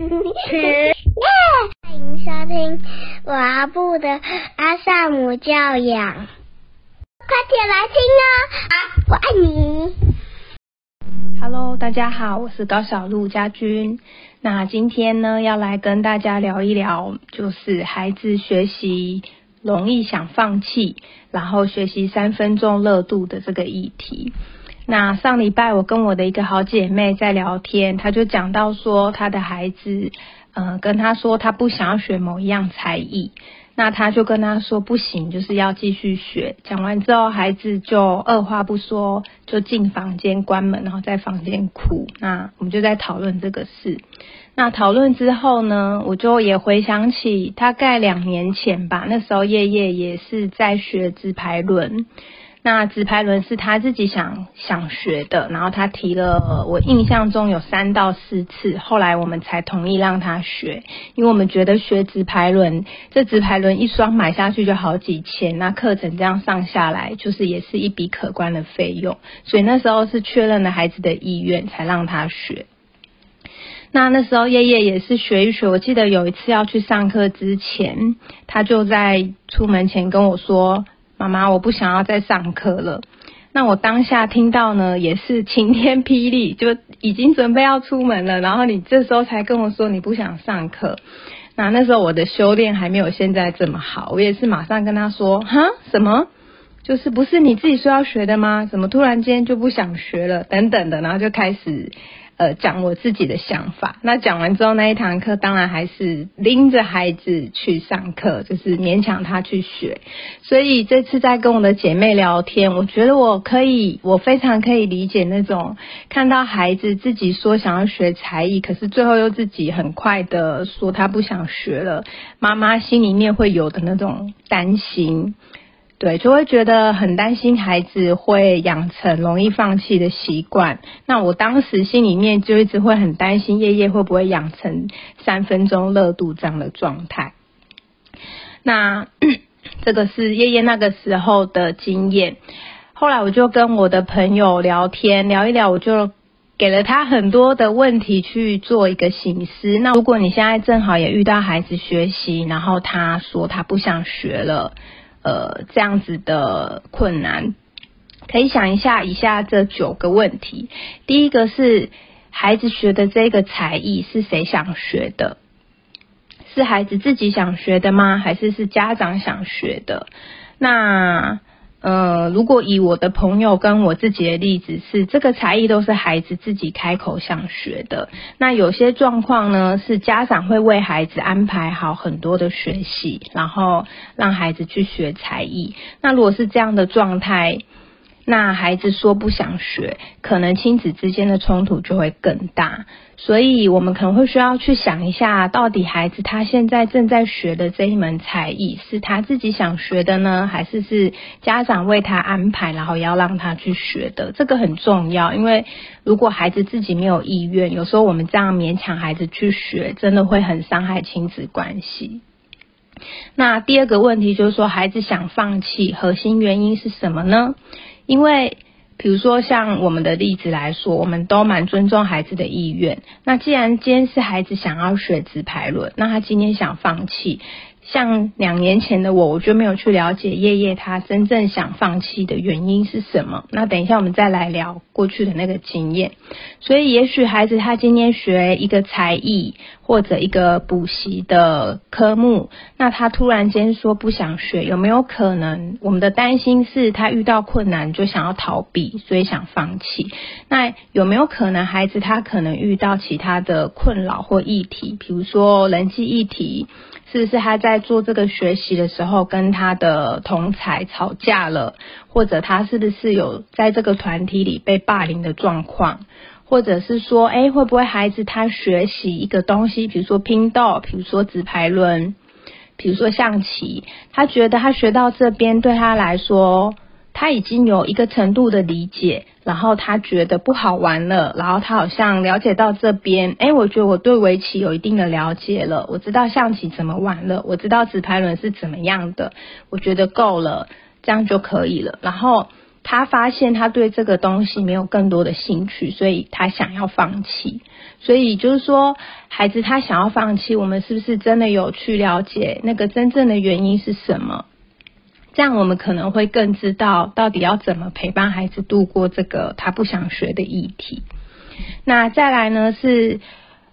欢迎收听我阿布的阿萨姆教养，快点来听哦！啊，我爱你。Hello，大家好，我是高小璐家军。那今天呢，要来跟大家聊一聊，就是孩子学习容易想放弃，然后学习三分钟热度的这个议题。那上礼拜我跟我的一个好姐妹在聊天，她就讲到说，她的孩子，呃，跟她说她不想要学某一样才艺，那她就跟她说不行，就是要继续学。讲完之后，孩子就二话不说就进房间关门，然后在房间哭。那我们就在讨论这个事。那讨论之后呢，我就也回想起大概两年前吧，那时候叶叶也是在学直排轮。那直排轮是他自己想想学的，然后他提了，我印象中有三到四次，后来我们才同意让他学，因为我们觉得学直排轮，这直排轮一双买下去就好几千，那课程这样上下来，就是也是一笔可观的费用，所以那时候是确认了孩子的意愿才让他学。那那时候叶叶也是学一学，我记得有一次要去上课之前，他就在出门前跟我说。妈妈，我不想要再上课了。那我当下听到呢，也是晴天霹雳，就已经准备要出门了。然后你这时候才跟我说你不想上课。那那时候我的修炼还没有现在这么好，我也是马上跟他说，哈，什么？就是不是你自己说要学的吗？怎么突然间就不想学了？等等的，然后就开始。呃，讲我自己的想法。那讲完之后，那一堂课当然还是拎着孩子去上课，就是勉强他去学。所以这次在跟我的姐妹聊天，我觉得我可以，我非常可以理解那种看到孩子自己说想要学才艺，可是最后又自己很快的说他不想学了，妈妈心里面会有的那种担心。对，就会觉得很担心孩子会养成容易放弃的习惯。那我当时心里面就一直会很担心叶叶会不会养成三分钟热度这样的状态。那 这个是叶叶那个时候的经验。后来我就跟我的朋友聊天，聊一聊，我就给了他很多的问题去做一个醒思。那如果你现在正好也遇到孩子学习，然后他说他不想学了。呃，这样子的困难，可以想一下以下这九个问题。第一个是孩子学的这个才艺是谁想学的？是孩子自己想学的吗？还是是家长想学的？那。呃，如果以我的朋友跟我自己的例子是，这个才艺都是孩子自己开口想学的。那有些状况呢，是家长会为孩子安排好很多的学习，然后让孩子去学才艺。那如果是这样的状态，那孩子说不想学，可能亲子之间的冲突就会更大。所以，我们可能会需要去想一下，到底孩子他现在正在学的这一门才艺，是他自己想学的呢，还是是家长为他安排，然后要让他去学的？这个很重要，因为如果孩子自己没有意愿，有时候我们这样勉强孩子去学，真的会很伤害亲子关系。那第二个问题就是说，孩子想放弃，核心原因是什么呢？因为。比如说，像我们的例子来说，我们都蛮尊重孩子的意愿。那既然今天是孩子想要学直排轮，那他今天想放弃。像两年前的我，我就没有去了解叶叶他真正想放弃的原因是什么。那等一下我们再来聊过去的那个经验。所以也许孩子他今天学一个才艺或者一个补习的科目，那他突然间说不想学，有没有可能我们的担心是他遇到困难就想要逃避，所以想放弃？那有没有可能孩子他可能遇到其他的困扰或议题，比如说人际议题？是不是他在做这个学习的时候跟他的同才吵架了，或者他是不是有在这个团体里被霸凌的状况，或者是说，哎，会不会孩子他学习一个东西，比如说拼豆，比如说纸牌轮，比如说象棋，他觉得他学到这边对他来说。他已经有一个程度的理解，然后他觉得不好玩了，然后他好像了解到这边，哎，我觉得我对围棋有一定的了解了，我知道象棋怎么玩了，我知道纸牌轮是怎么样的，我觉得够了，这样就可以了。然后。他发现他对这个东西没有更多的兴趣，所以他想要放弃。所以就是说，孩子他想要放弃，我们是不是真的有去了解那个真正的原因是什么？这样我们可能会更知道到底要怎么陪伴孩子度过这个他不想学的议题。那再来呢是。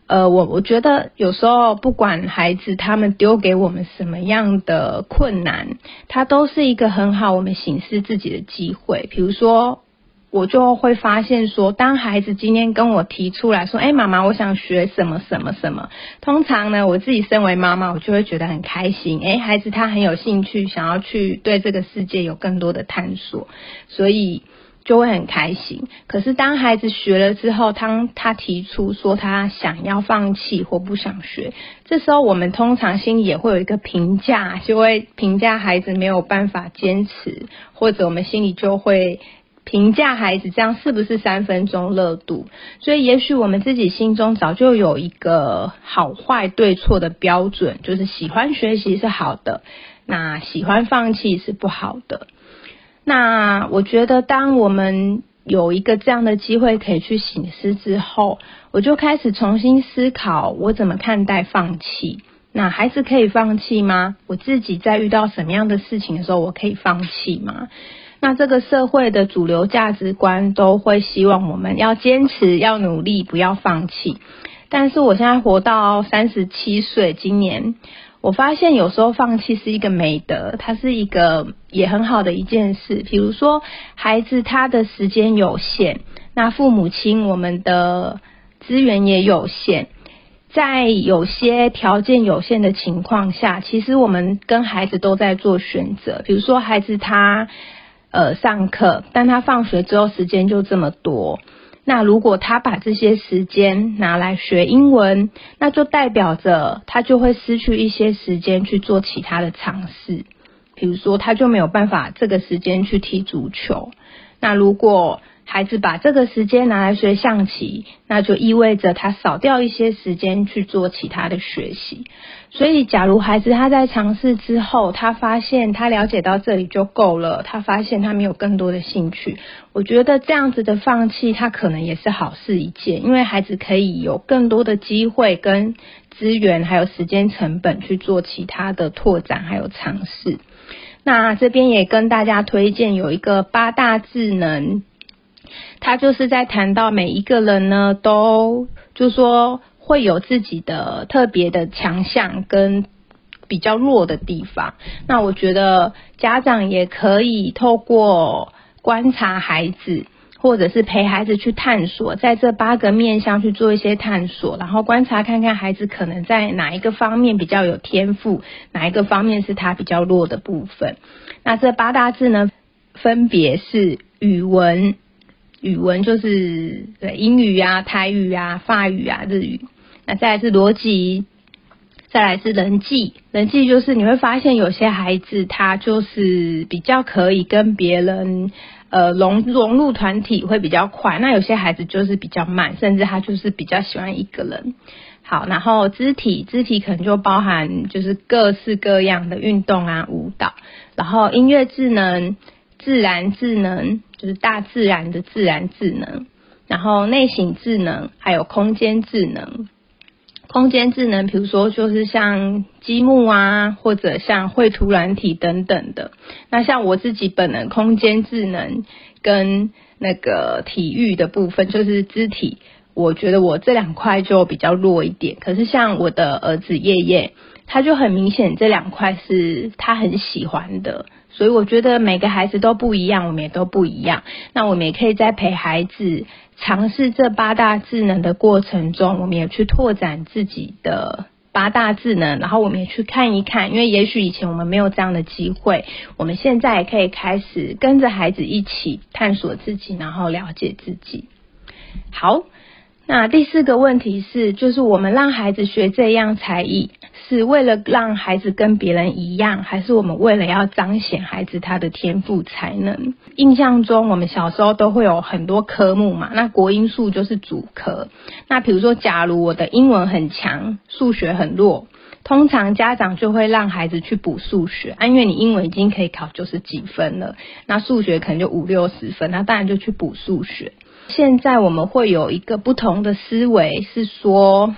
呃，我我觉得有时候不管孩子他们丢给我们什么样的困难，它都是一个很好我们醒视自己的机会。比如说，我就会发现说，当孩子今天跟我提出来说：“哎，妈妈，我想学什么什么什么。”通常呢，我自己身为妈妈，我就会觉得很开心。哎，孩子他很有兴趣，想要去对这个世界有更多的探索，所以。就会很开心。可是当孩子学了之后，当他提出说他想要放弃或不想学，这时候我们通常心里也会有一个评价，就会评价孩子没有办法坚持，或者我们心里就会评价孩子这样是不是三分钟热度。所以也许我们自己心中早就有一个好坏对错的标准，就是喜欢学习是好的，那喜欢放弃是不好的。那我觉得，当我们有一个这样的机会可以去醒思之后，我就开始重新思考我怎么看待放弃。那孩子可以放弃吗？我自己在遇到什么样的事情的时候，我可以放弃吗？那这个社会的主流价值观都会希望我们要坚持、要努力、不要放弃。但是我现在活到三十七岁，今年。我发现有时候放弃是一个美德，它是一个也很好的一件事。比如说，孩子他的时间有限，那父母亲我们的资源也有限，在有些条件有限的情况下，其实我们跟孩子都在做选择。比如说，孩子他呃上课，但他放学之后时间就这么多。那如果他把这些时间拿来学英文，那就代表着他就会失去一些时间去做其他的尝试，比如说他就没有办法这个时间去踢足球。那如果孩子把这个时间拿来学象棋，那就意味着他少掉一些时间去做其他的学习。所以，假如孩子他在尝试之后，他发现他了解到这里就够了，他发现他没有更多的兴趣，我觉得这样子的放弃，他可能也是好事一件，因为孩子可以有更多的机会、跟资源，还有时间成本去做其他的拓展，还有尝试。那这边也跟大家推荐有一个八大智能。他就是在谈到每一个人呢，都就说会有自己的特别的强项跟比较弱的地方。那我觉得家长也可以透过观察孩子，或者是陪孩子去探索，在这八个面向去做一些探索，然后观察看看孩子可能在哪一个方面比较有天赋，哪一个方面是他比较弱的部分。那这八大字呢，分别是语文。语文就是对英语啊、台语啊、法语啊、日语，那再来是逻辑，再来是人际。人际就是你会发现有些孩子他就是比较可以跟别人呃融融入团体会比较快，那有些孩子就是比较慢，甚至他就是比较喜欢一个人。好，然后肢体，肢体可能就包含就是各式各样的运动啊、舞蹈，然后音乐智能。自然智能就是大自然的自然智能，然后内省智能还有空间智能。空间智能，比如说就是像积木啊，或者像绘图软体等等的。那像我自己本人，空间智能跟那个体育的部分，就是肢体，我觉得我这两块就比较弱一点。可是像我的儿子叶叶，他就很明显这两块是他很喜欢的。所以我觉得每个孩子都不一样，我们也都不一样。那我们也可以在陪孩子尝试这八大智能的过程中，我们也去拓展自己的八大智能，然后我们也去看一看，因为也许以前我们没有这样的机会，我们现在也可以开始跟着孩子一起探索自己，然后了解自己。好。那第四个问题是，就是我们让孩子学这样才艺，是为了让孩子跟别人一样，还是我们为了要彰显孩子他的天赋才能？印象中，我们小时候都会有很多科目嘛，那国英数就是主科。那比如说，假如我的英文很强，数学很弱。通常家长就会让孩子去补数学啊，因为你英文已经可以考九十几分了，那数学可能就五六十分，那当然就去补数学。现在我们会有一个不同的思维，是说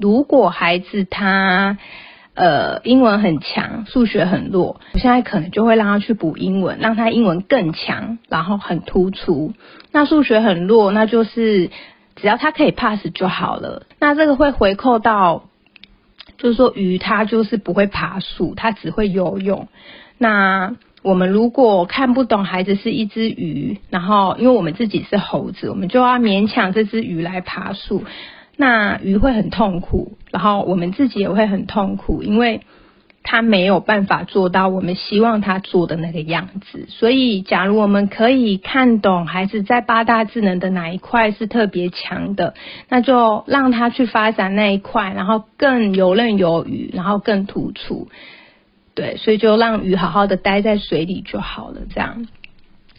如果孩子他呃英文很强，数学很弱，我现在可能就会让他去补英文，让他英文更强，然后很突出。那数学很弱，那就是只要他可以 pass 就好了。那这个会回扣到。就是说，鱼它就是不会爬树，它只会游泳。那我们如果看不懂孩子是一只鱼，然后因为我们自己是猴子，我们就要勉强这只鱼来爬树，那鱼会很痛苦，然后我们自己也会很痛苦，因为。他没有办法做到我们希望他做的那个样子，所以假如我们可以看懂孩子在八大智能的哪一块是特别强的，那就让他去发展那一块，然后更游刃有余，然后更突出。对，所以就让鱼好好的待在水里就好了。这样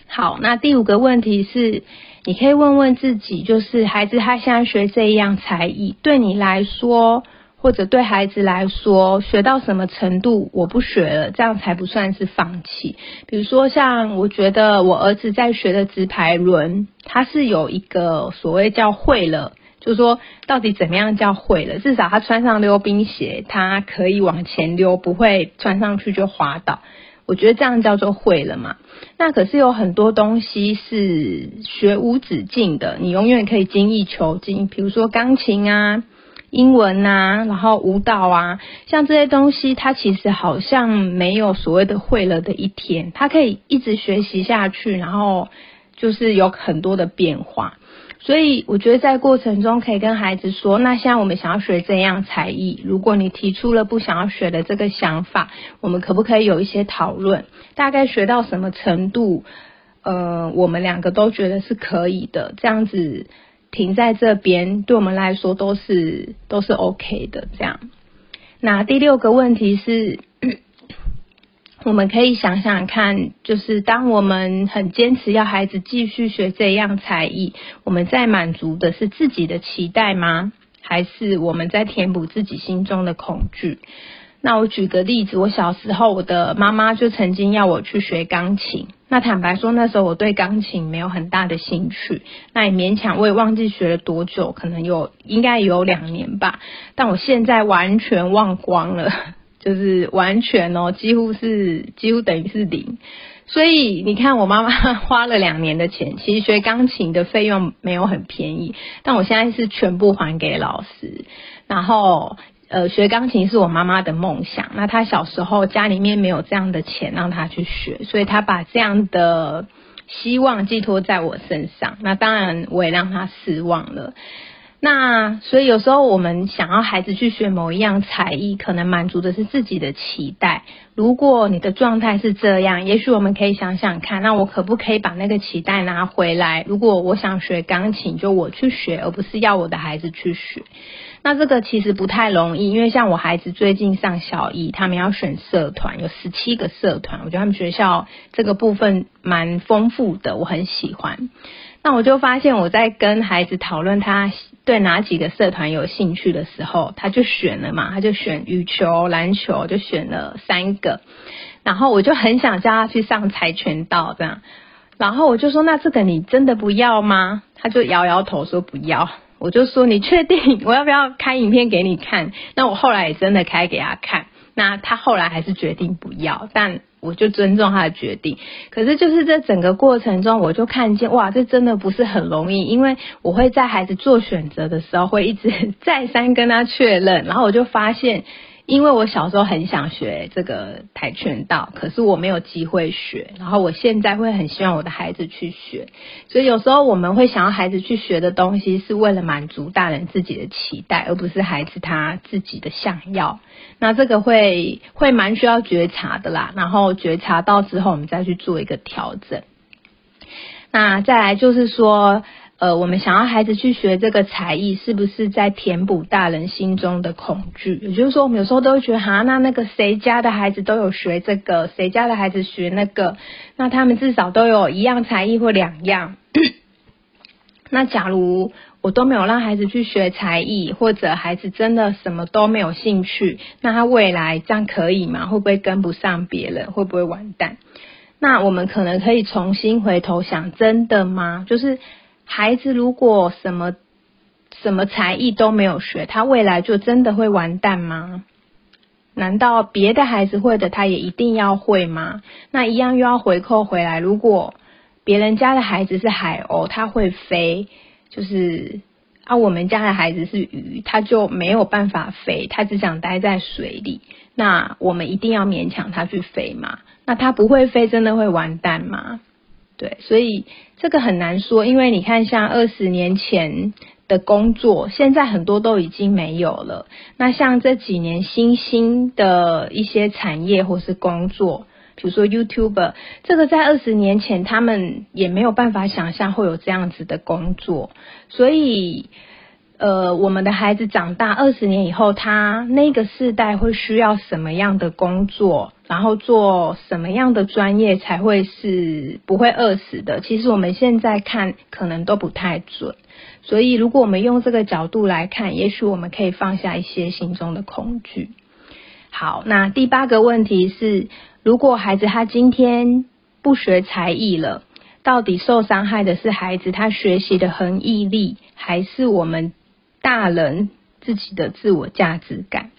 好。那第五个问题是，你可以问问自己，就是孩子他现在学这一样才艺，对你来说。或者对孩子来说，学到什么程度我不学了，这样才不算是放弃。比如说，像我觉得我儿子在学的直排轮，他是有一个所谓叫会了，就是说到底怎么样叫会了？至少他穿上溜冰鞋，他可以往前溜，不会穿上去就滑倒。我觉得这样叫做会了嘛。那可是有很多东西是学无止境的，你永远可以精益求精。比如说钢琴啊。英文呐，然后舞蹈啊，像这些东西，它其实好像没有所谓的会了的一天，它可以一直学习下去，然后就是有很多的变化。所以我觉得在过程中可以跟孩子说，那现在我们想要学这样才艺，如果你提出了不想要学的这个想法，我们可不可以有一些讨论？大概学到什么程度？呃，我们两个都觉得是可以的，这样子。停在这边，对我们来说都是都是 OK 的。这样，那第六个问题是，我们可以想想看，就是当我们很坚持要孩子继续学这样才艺，我们在满足的是自己的期待吗？还是我们在填补自己心中的恐惧？那我举个例子，我小时候我的妈妈就曾经要我去学钢琴。那坦白说，那时候我对钢琴没有很大的兴趣，那也勉强，我也忘记学了多久，可能有应该有两年吧。但我现在完全忘光了，就是完全哦，几乎是几乎等于是零。所以你看，我妈妈 花了两年的钱，其实学钢琴的费用没有很便宜，但我现在是全部还给老师，然后。呃，学钢琴是我妈妈的梦想。那她小时候家里面没有这样的钱让她去学，所以她把这样的希望寄托在我身上。那当然我也让她失望了。那所以有时候我们想要孩子去学某一样才艺，可能满足的是自己的期待。如果你的状态是这样，也许我们可以想想看，那我可不可以把那个期待拿回来？如果我想学钢琴，就我去学，而不是要我的孩子去学。那这个其实不太容易，因为像我孩子最近上小一，他们要选社团，有十七个社团，我觉得他们学校这个部分蛮丰富的，我很喜欢。那我就发现我在跟孩子讨论他对哪几个社团有兴趣的时候，他就选了嘛，他就选羽球、篮球，就选了三个。然后我就很想叫他去上跆拳道这样，然后我就说：“那这个你真的不要吗？”他就摇摇头说：“不要。”我就说你确定 我要不要开影片给你看？那我后来也真的开给他看。那他后来还是决定不要，但我就尊重他的决定。可是就是这整个过程中，我就看见哇，这真的不是很容易，因为我会在孩子做选择的时候，会一直再三跟他确认，然后我就发现。因为我小时候很想学这个跆拳道，可是我没有机会学。然后我现在会很希望我的孩子去学，所以有时候我们会想要孩子去学的东西，是为了满足大人自己的期待，而不是孩子他自己的想要。那这个会会蛮需要觉察的啦。然后觉察到之后，我们再去做一个调整。那再来就是说。呃，我们想要孩子去学这个才艺，是不是在填补大人心中的恐惧？也就是说，我们有时候都会觉得，哈，那那个谁家的孩子都有学这个，谁家的孩子学那个，那他们至少都有一样才艺或两样。那假如我都没有让孩子去学才艺，或者孩子真的什么都没有兴趣，那他未来这样可以吗？会不会跟不上别人？会不会完蛋？那我们可能可以重新回头想，真的吗？就是孩子如果什么什么才艺都没有学，他未来就真的会完蛋吗？难道别的孩子会的，他也一定要会吗？那一样又要回扣回来。如果别人家的孩子是海鸥，他会飞，就是啊，我们家的孩子是鱼，他就没有办法飞，他只想待在水里。那我们一定要勉强他去飞吗？那他不会飞，真的会完蛋吗？对，所以这个很难说，因为你看，像二十年前的工作，现在很多都已经没有了。那像这几年新兴的一些产业或是工作，比如说 YouTuber，这个在二十年前他们也没有办法想象会有这样子的工作，所以。呃，我们的孩子长大二十年以后，他那个世代会需要什么样的工作，然后做什么样的专业才会是不会饿死的？其实我们现在看可能都不太准，所以如果我们用这个角度来看，也许我们可以放下一些心中的恐惧。好，那第八个问题是，如果孩子他今天不学才艺了，到底受伤害的是孩子他学习的恒毅力，还是我们？大人自己的自我价值感，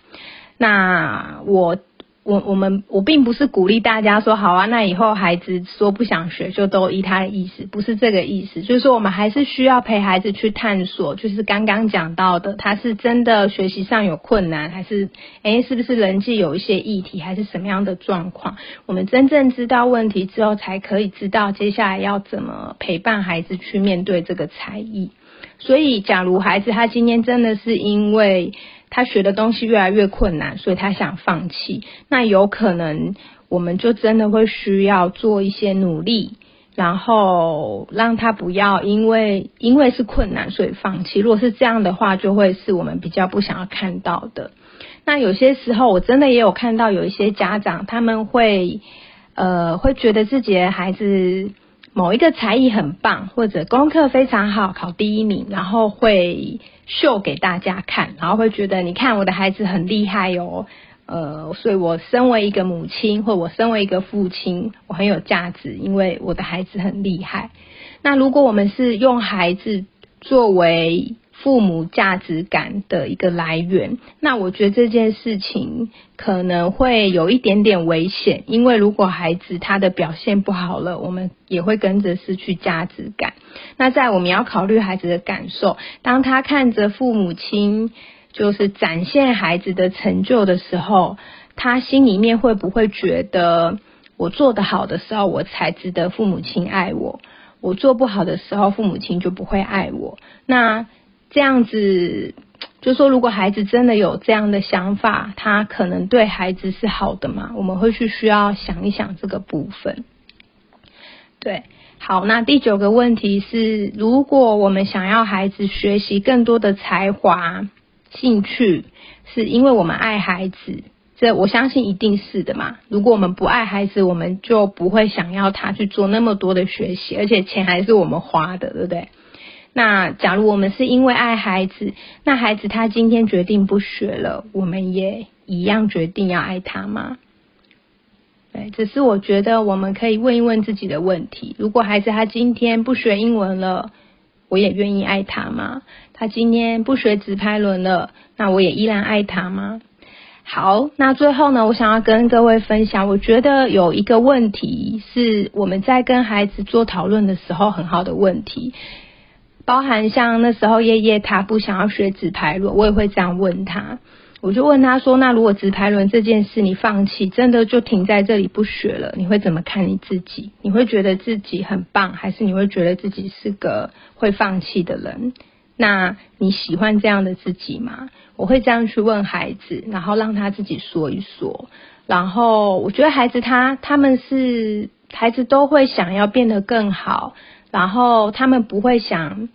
那我我我们我并不是鼓励大家说好啊，那以后孩子说不想学就都依他的意思，不是这个意思，就是说我们还是需要陪孩子去探索，就是刚刚讲到的，他是真的学习上有困难，还是诶是不是人际有一些议题，还是什么样的状况？我们真正知道问题之后，才可以知道接下来要怎么陪伴孩子去面对这个才艺。所以，假如孩子他今天真的是因为他学的东西越来越困难，所以他想放弃，那有可能我们就真的会需要做一些努力，然后让他不要因为因为是困难所以放弃。如果是这样的话，就会是我们比较不想要看到的。那有些时候，我真的也有看到有一些家长他们会呃会觉得自己的孩子。某一个才艺很棒，或者功课非常好，考第一名，然后会秀给大家看，然后会觉得你看我的孩子很厉害哦，呃，所以我身为一个母亲，或我身为一个父亲，我很有价值，因为我的孩子很厉害。那如果我们是用孩子作为父母价值感的一个来源，那我觉得这件事情可能会有一点点危险，因为如果孩子他的表现不好了，我们也会跟着失去价值感。那在我们要考虑孩子的感受，当他看着父母亲就是展现孩子的成就的时候，他心里面会不会觉得我做得好的时候，我才值得父母亲爱我；我做不好的时候，父母亲就不会爱我？那这样子，就说如果孩子真的有这样的想法，他可能对孩子是好的嘛？我们会去需要想一想这个部分。对，好，那第九个问题是，如果我们想要孩子学习更多的才华、兴趣，是因为我们爱孩子，这我相信一定是的嘛。如果我们不爱孩子，我们就不会想要他去做那么多的学习，而且钱还是我们花的，对不对？那假如我们是因为爱孩子，那孩子他今天决定不学了，我们也一样决定要爱他吗？对，只是我觉得我们可以问一问自己的问题：如果孩子他今天不学英文了，我也愿意爱他吗？他今天不学直拍轮了，那我也依然爱他吗？好，那最后呢，我想要跟各位分享，我觉得有一个问题是我们在跟孩子做讨论的时候很好的问题。包含像那时候叶叶他不想要学直排轮，我也会这样问他。我就问他说：“那如果直排轮这件事你放弃，真的就停在这里不学了，你会怎么看你自己？你会觉得自己很棒，还是你会觉得自己是个会放弃的人？那你喜欢这样的自己吗？”我会这样去问孩子，然后让他自己说一说。然后我觉得孩子他他们是孩子都会想要变得更好。然后他们不会想，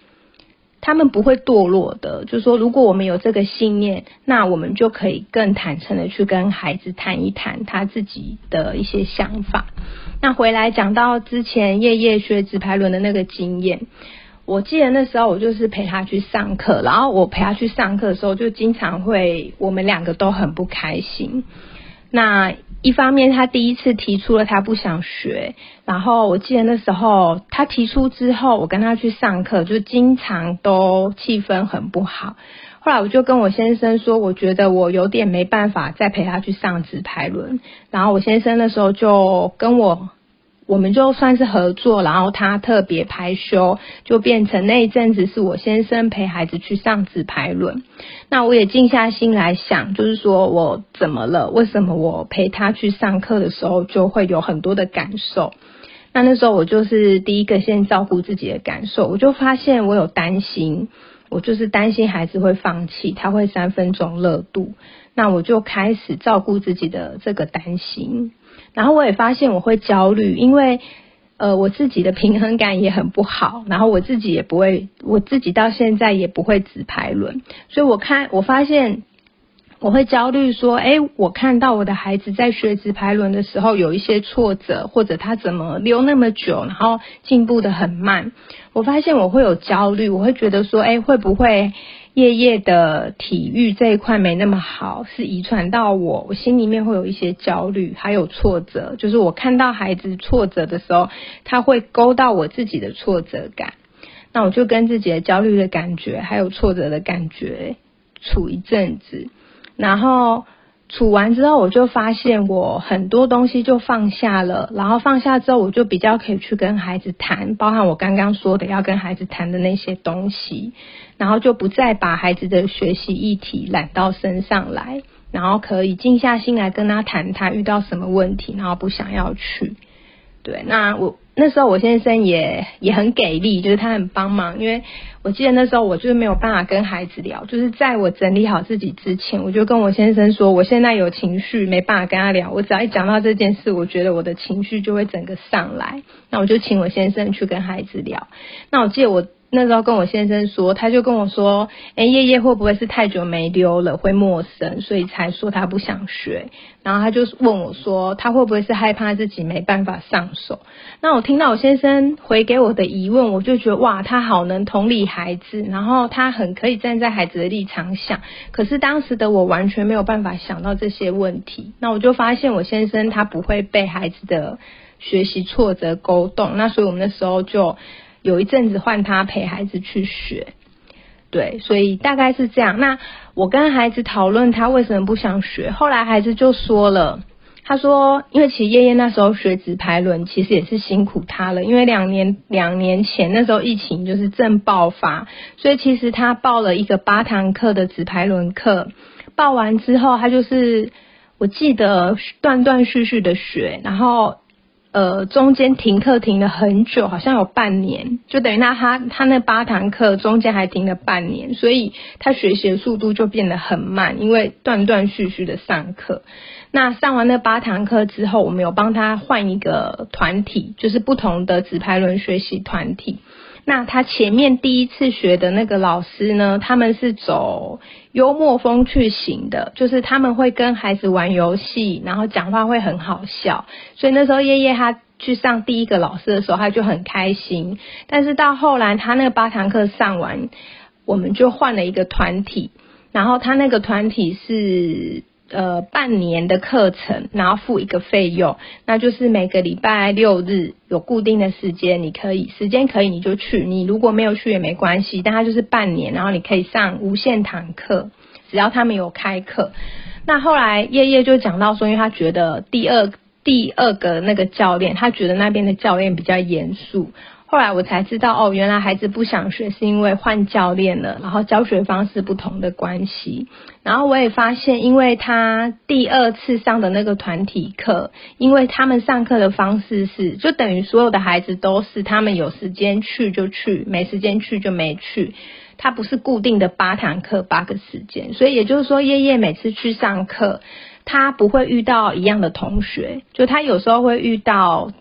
他们不会堕落的。就是说，如果我们有这个信念，那我们就可以更坦诚的去跟孩子谈一谈他自己的一些想法。那回来讲到之前夜夜学直排轮的那个经验，我记得那时候我就是陪他去上课，然后我陪他去上课的时候，就经常会我们两个都很不开心。那一方面，他第一次提出了他不想学，然后我记得那时候他提出之后，我跟他去上课，就经常都气氛很不好。后来我就跟我先生说，我觉得我有点没办法再陪他去上直排轮，然后我先生那时候就跟我。我们就算是合作，然后他特别排休，就变成那一阵子是我先生陪孩子去上纸牌轮。那我也静下心来想，就是说我怎么了？为什么我陪他去上课的时候就会有很多的感受？那那时候我就是第一个先照顾自己的感受，我就发现我有担心，我就是担心孩子会放弃，他会三分钟热度。那我就开始照顾自己的这个担心。然后我也发现我会焦虑，因为呃我自己的平衡感也很不好，然后我自己也不会，我自己到现在也不会直排轮，所以我看我发现我会焦虑说，哎，我看到我的孩子在学直排轮的时候有一些挫折，或者他怎么溜那么久，然后进步的很慢，我发现我会有焦虑，我会觉得说，哎，会不会？夜夜的体育这一块没那么好，是遗传到我，我心里面会有一些焦虑，还有挫折。就是我看到孩子挫折的时候，他会勾到我自己的挫折感，那我就跟自己的焦虑的感觉，还有挫折的感觉处一阵子，然后。处完之后，我就发现我很多东西就放下了，然后放下之后，我就比较可以去跟孩子谈，包含我刚刚说的要跟孩子谈的那些东西，然后就不再把孩子的学习议题揽到身上来，然后可以静下心来跟他谈他遇到什么问题，然后不想要去。对，那我那时候我先生也也很给力，就是他很帮忙，因为我记得那时候我就是没有办法跟孩子聊，就是在我整理好自己之前，我就跟我先生说，我现在有情绪，没办法跟他聊，我只要一讲到这件事，我觉得我的情绪就会整个上来，那我就请我先生去跟孩子聊。那我记得我。那时候跟我先生说，他就跟我说：“哎，叶叶会不会是太久没溜了，会陌生，所以才说他不想学？”然后他就问我说：“他会不会是害怕自己没办法上手？”那我听到我先生回给我的疑问，我就觉得哇，他好能同理孩子，然后他很可以站在孩子的立场想。可是当时的我完全没有办法想到这些问题。那我就发现我先生他不会被孩子的学习挫折勾动。那所以我们那时候就。有一阵子换他陪孩子去学，对，所以大概是这样。那我跟孩子讨论他为什么不想学，后来孩子就说了，他说，因为其实叶叶那时候学直排轮，其实也是辛苦他了，因为两年两年前那时候疫情就是正爆发，所以其实他报了一个八堂课的直排轮课，报完之后他就是我记得断断续续的学，然后。呃，中间停课停了很久，好像有半年，就等于那他他那八堂课中间还停了半年，所以他学习的速度就变得很慢，因为断断续续的上课。那上完那八堂课之后，我们有帮他换一个团体，就是不同的直排轮学习团体。那他前面第一次学的那个老师呢，他们是走幽默风趣型的，就是他们会跟孩子玩游戏，然后讲话会很好笑。所以那时候叶叶他去上第一个老师的时候，他就很开心。但是到后来他那个八堂课上完，我们就换了一个团体，然后他那个团体是。呃，半年的课程，然后付一个费用，那就是每个礼拜六日有固定的时间，你可以时间可以你就去，你如果没有去也没关系，但它就是半年，然后你可以上无限堂课，只要他们有开课。那后来叶叶就讲到说，因为他觉得第二第二个那个教练，他觉得那边的教练比较严肃。后来我才知道，哦，原来孩子不想学是因为换教练了，然后教学方式不同的关系。然后我也发现，因为他第二次上的那个团体课，因为他们上课的方式是，就等于所有的孩子都是他们有时间去就去，没时间去就没去。他不是固定的八堂课八个时间，所以也就是说，叶叶每次去上课，他不会遇到一样的同学，就他有时候会遇到。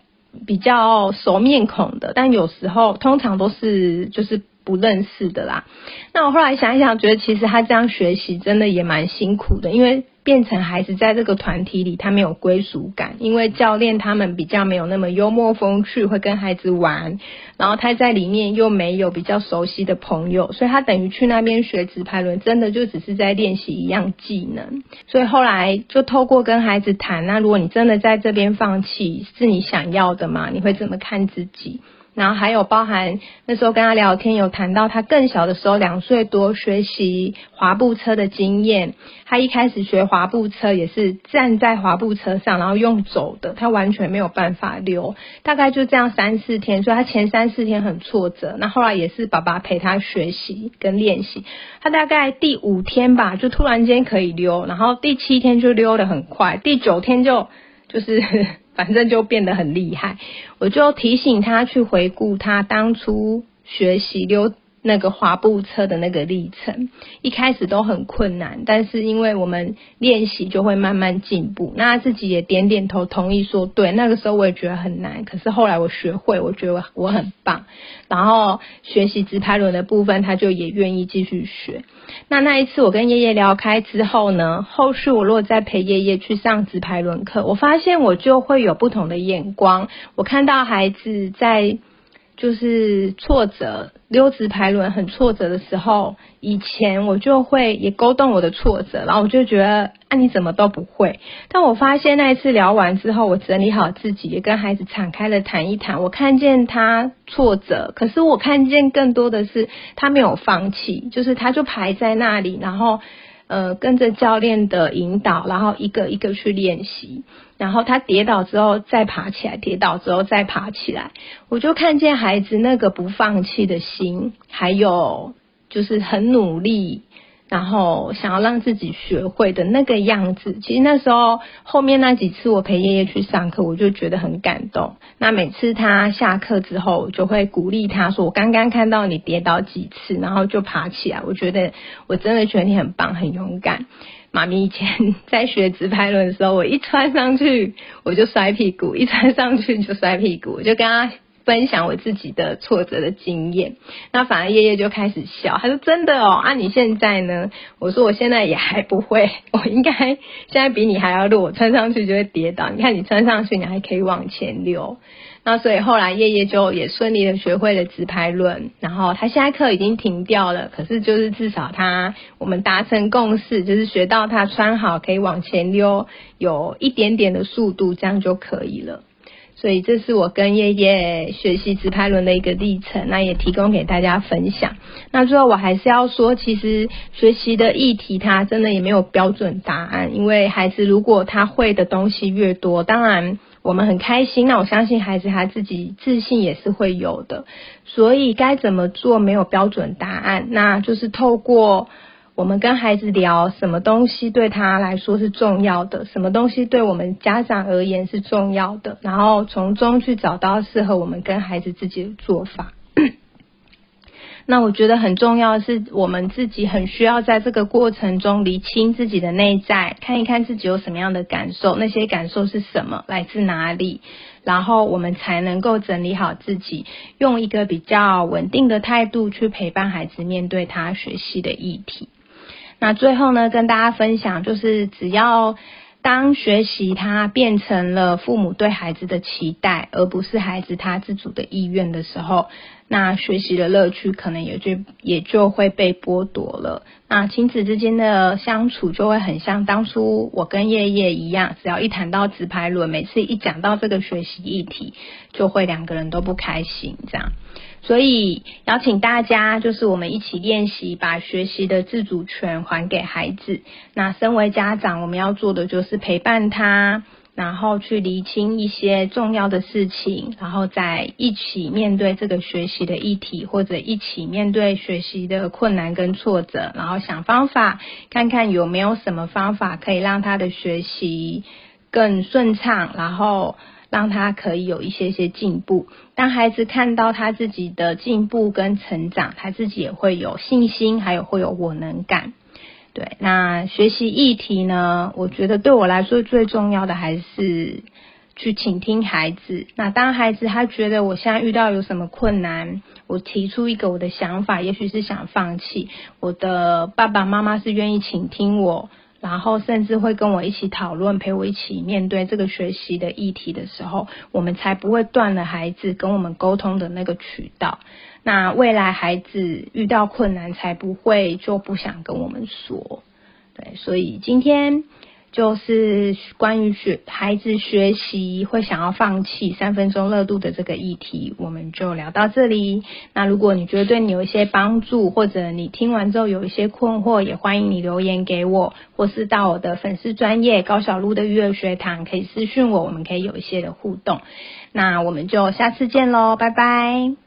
比较熟面孔的，但有时候通常都是就是不认识的啦。那我后来想一想，觉得其实他这样学习真的也蛮辛苦的，因为。变成孩子在这个团体里，他没有归属感，因为教练他们比较没有那么幽默风趣，会跟孩子玩，然后他在里面又没有比较熟悉的朋友，所以他等于去那边学直排轮，真的就只是在练习一样技能。所以后来就透过跟孩子谈，那如果你真的在这边放弃，是你想要的吗？你会怎么看自己？然后还有包含那时候跟他聊天，有谈到他更小的时候，两岁多学习滑步车的经验。他一开始学滑步车也是站在滑步车上，然后用走的，他完全没有办法溜。大概就这样三四天，所以他前三四天很挫折。那后来也是爸爸陪他学习跟练习。他大概第五天吧，就突然间可以溜，然后第七天就溜得很快，第九天就就是。反正就变得很厉害，我就提醒他去回顾他当初学习溜那个滑步车的那个历程，一开始都很困难，但是因为我们练习就会慢慢进步。那自己也点点头同意说，对，那个时候我也觉得很难，可是后来我学会，我觉得我很棒。然后学习直排轮的部分，他就也愿意继续学。那那一次我跟爷爷聊开之后呢，后续我如果再陪爷爷去上直排轮课，我发现我就会有不同的眼光。我看到孩子在就是挫折溜直排轮很挫折的时候，以前我就会也勾动我的挫折，然后我就觉得啊你怎么都不会。但我发现那一次聊完之后，我整理好自己，也跟孩子敞开了谈一谈。我看见他挫折，可是我看见更多的是他没有放弃，就是他就排在那里，然后。呃，跟着教练的引导，然后一个一个去练习，然后他跌倒之后再爬起来，跌倒之后再爬起来，我就看见孩子那个不放弃的心，还有就是很努力。然后想要让自己学会的那个样子，其实那时候后面那几次我陪爷爷去上课，我就觉得很感动。那每次他下课之后，我就会鼓励他说：“我刚刚看到你跌倒几次，然后就爬起来。我觉得我真的觉得你很棒，很勇敢。”妈咪以前在学直排轮的时候，我一穿上去我就摔屁股，一穿上去就摔屁股，我就跟他。分享我自己的挫折的经验，那反而叶叶就开始笑，他说：“真的哦，啊你现在呢？”我说：“我现在也还不会，我应该现在比你还要弱，我穿上去就会跌倒。你看你穿上去，你还可以往前溜。那所以后来叶叶就也顺利的学会了直拍轮，然后他现在课已经停掉了，可是就是至少他我们达成共识，就是学到他穿好可以往前溜，有一点点的速度，这样就可以了。”所以这是我跟叶叶学习直拍轮的一个历程，那也提供给大家分享。那最后我还是要说，其实学习的议题它真的也没有标准答案，因为孩子如果他会的东西越多，当然我们很开心。那我相信孩子他自己自信也是会有的。所以该怎么做没有标准答案，那就是透过。我们跟孩子聊什么东西对他来说是重要的，什么东西对我们家长而言是重要的，然后从中去找到适合我们跟孩子自己的做法。那我觉得很重要的是，我们自己很需要在这个过程中理清自己的内在，看一看自己有什么样的感受，那些感受是什么，来自哪里，然后我们才能够整理好自己，用一个比较稳定的态度去陪伴孩子面对他学习的议题。那最后呢，跟大家分享，就是只要当学习它变成了父母对孩子的期待，而不是孩子他自主的意愿的时候，那学习的乐趣可能也就也就会被剥夺了。那亲子之间的相处就会很像当初我跟叶叶一样，只要一谈到直排轮，每次一讲到这个学习议题，就会两个人都不开心这样。所以邀请大家，就是我们一起练习，把学习的自主权还给孩子。那身为家长，我们要做的就是陪伴他，然后去厘清一些重要的事情，然后再一起面对这个学习的议题，或者一起面对学习的困难跟挫折，然后想方法，看看有没有什么方法可以让他的学习更顺畅，然后。让他可以有一些些进步。当孩子看到他自己的进步跟成长，他自己也会有信心，还有会有我能感。对，那学习议题呢？我觉得对我来说最重要的还是去倾听孩子。那当孩子他觉得我现在遇到有什么困难，我提出一个我的想法，也许是想放弃，我的爸爸妈妈是愿意倾听我。然后甚至会跟我一起讨论，陪我一起面对这个学习的议题的时候，我们才不会断了孩子跟我们沟通的那个渠道。那未来孩子遇到困难，才不会就不想跟我们说。对，所以今天。就是关于学孩子学习会想要放弃三分钟热度的这个议题，我们就聊到这里。那如果你觉得对你有一些帮助，或者你听完之后有一些困惑，也欢迎你留言给我，或是到我的粉丝专业高小璐的育儿学堂可以私讯我，我们可以有一些的互动。那我们就下次见喽，拜拜。